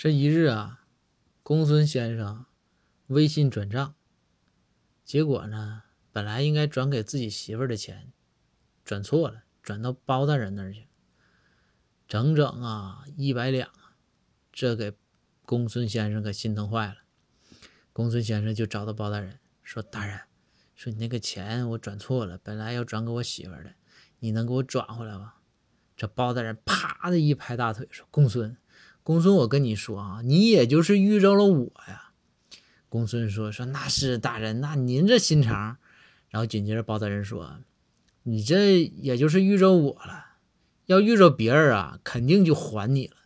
这一日啊，公孙先生微信转账，结果呢，本来应该转给自己媳妇儿的钱，转错了，转到包大人那儿去，整整啊一百两啊，这给公孙先生可心疼坏了。公孙先生就找到包大人说：“大人，说你那个钱我转错了，本来要转给我媳妇儿的，你能给我转回来吗？”这包大人啪的一拍大腿说：“公孙。”公孙，我跟你说啊，你也就是遇着了我呀。公孙说：“说那是大人，那您这心肠。”然后紧接着包大人说：“你这也就是遇着我了，要遇着别人啊，肯定就还你了。”